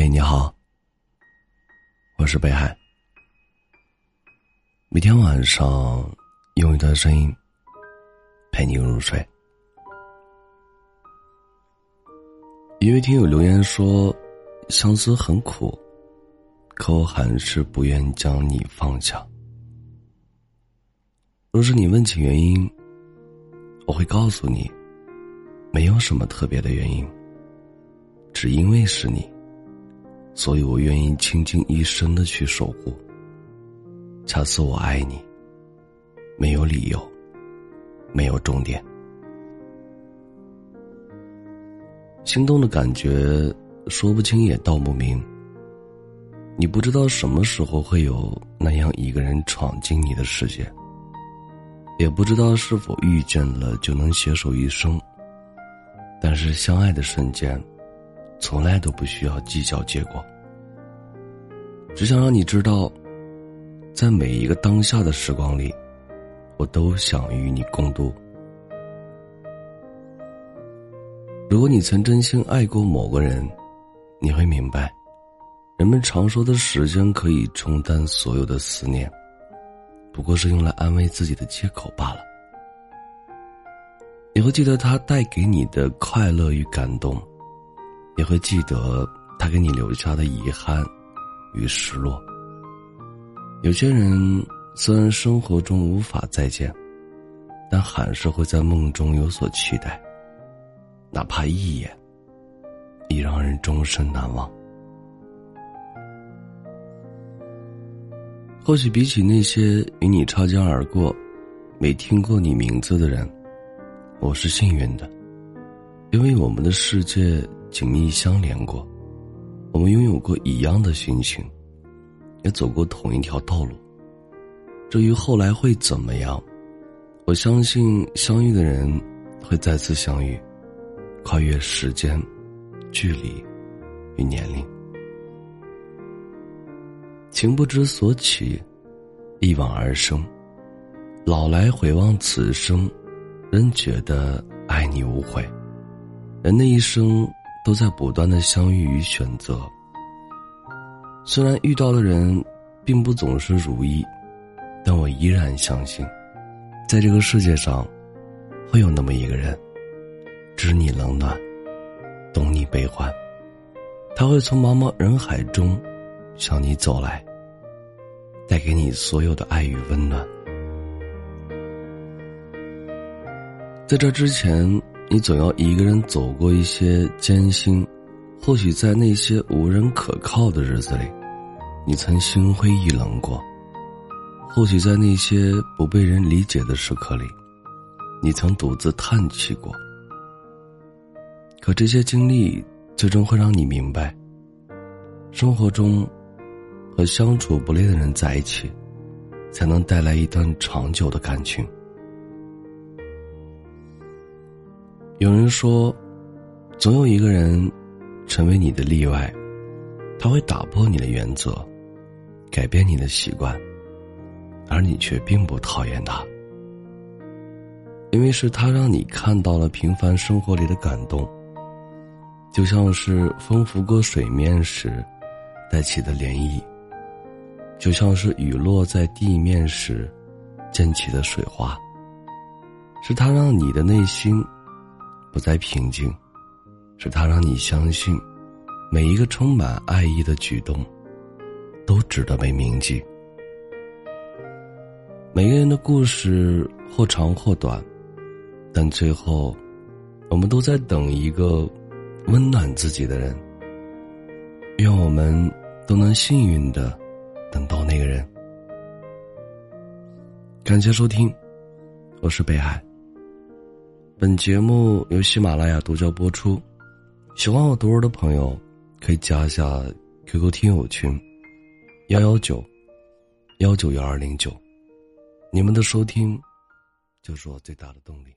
嘿，你好，我是北海。每天晚上用一段声音陪你入睡。一位听友留言说：“相思很苦，可我还是不愿将你放下。若是你问起原因，我会告诉你，没有什么特别的原因，只因为是你。”所以我愿意倾尽一生的去守护。恰似我爱你，没有理由，没有终点。心动的感觉说不清也道不明。你不知道什么时候会有那样一个人闯进你的世界，也不知道是否遇见了就能携手一生。但是相爱的瞬间。从来都不需要计较结果，只想让你知道，在每一个当下的时光里，我都想与你共度。如果你曾真心爱过某个人，你会明白，人们常说的时间可以冲淡所有的思念，不过是用来安慰自己的借口罢了。你会记得他带给你的快乐与感动。也会记得他给你留下的遗憾与失落。有些人虽然生活中无法再见，但还是会在梦中有所期待，哪怕一眼，已让人终身难忘。或许比起那些与你擦肩而过、没听过你名字的人，我是幸运的，因为我们的世界。紧密相连过，我们拥有过一样的心情，也走过同一条道路。至于后来会怎么样，我相信相遇的人会再次相遇，跨越时间、距离与年龄。情不知所起，一往而生。老来回望此生，仍觉得爱你无悔。人的一生。都在不断的相遇与选择。虽然遇到的人并不总是如意，但我依然相信，在这个世界上，会有那么一个人，知你冷暖，懂你悲欢。他会从茫茫人海中向你走来，带给你所有的爱与温暖。在这之前。你总要一个人走过一些艰辛，或许在那些无人可靠的日子里，你曾心灰意冷过；或许在那些不被人理解的时刻里，你曾独自叹气过。可这些经历最终会让你明白，生活中和相处不累的人在一起，才能带来一段长久的感情。有人说，总有一个人成为你的例外，他会打破你的原则，改变你的习惯，而你却并不讨厌他，因为是他让你看到了平凡生活里的感动，就像是风拂过水面时带起的涟漪，就像是雨落在地面时溅起的水花，是他让你的内心。不再平静，是他让你相信，每一个充满爱意的举动，都值得被铭记。每个人的故事或长或短，但最后，我们都在等一个温暖自己的人。愿我们都能幸运的等到那个人。感谢收听，我是北海。本节目由喜马拉雅独家播出，喜欢我读文的朋友可以加一下 QQ 听友群幺幺九幺九幺二零九，你们的收听就是我最大的动力。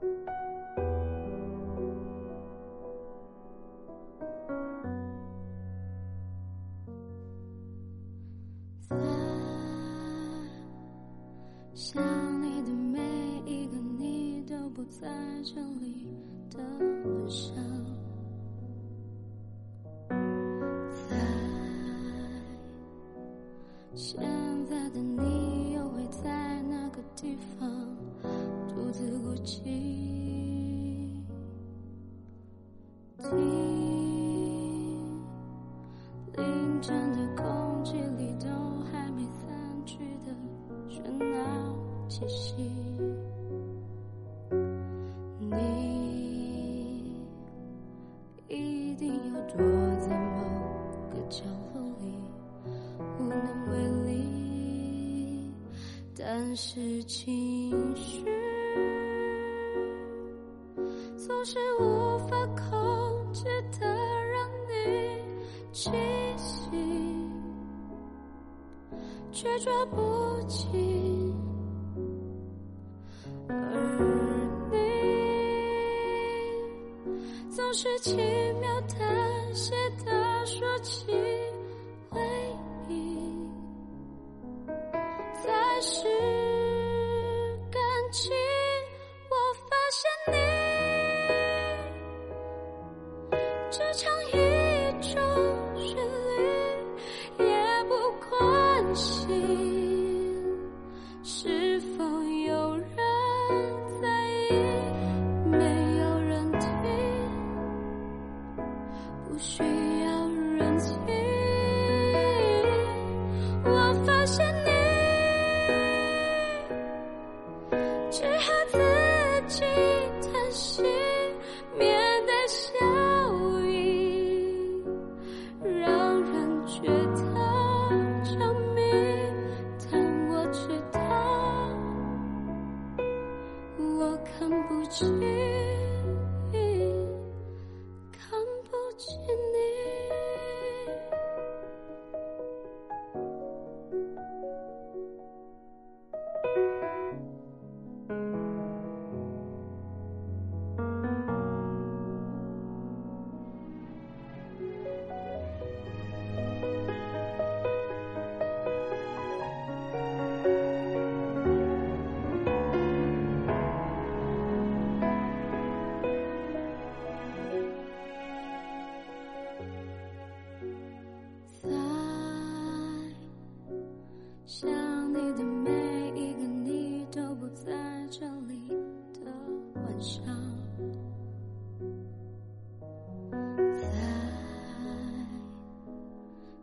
在想你的每一个你都不在这里的晚上在现在的你又会在哪个地方？独自孤寂？听凌晨的空气里都还没散去的喧闹气息。你一定要躲在某个角落里，无能为力。但是情总是无法控制的让你清醒，却抓不紧。总是轻描淡写的说起在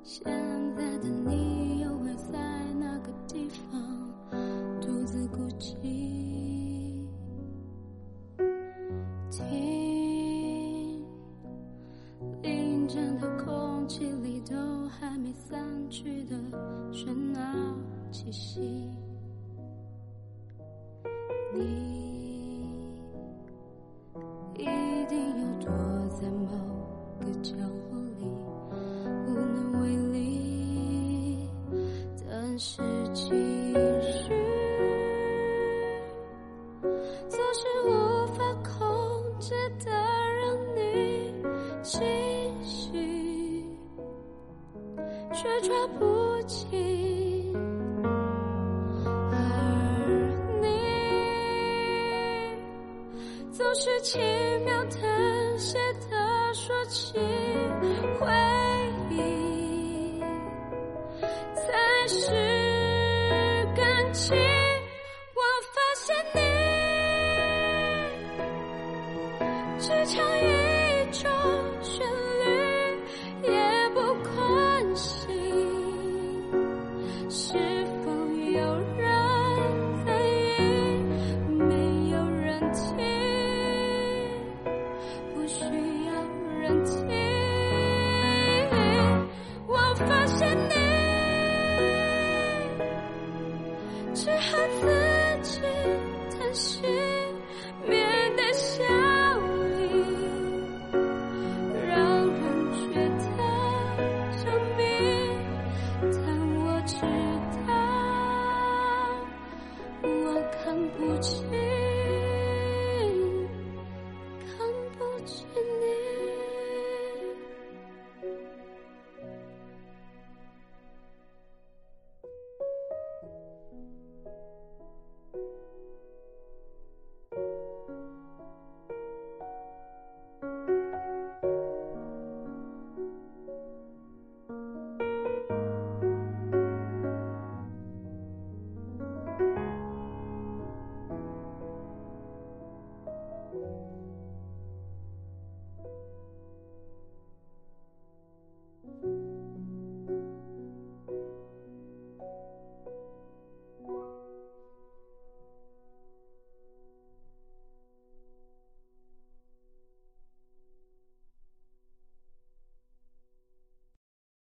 现在的你又会在哪个地方独自孤寂？听。凌晨的空气里都还没散去的喧闹气息，你却抓不紧而你总是轻描淡写的说起回忆才是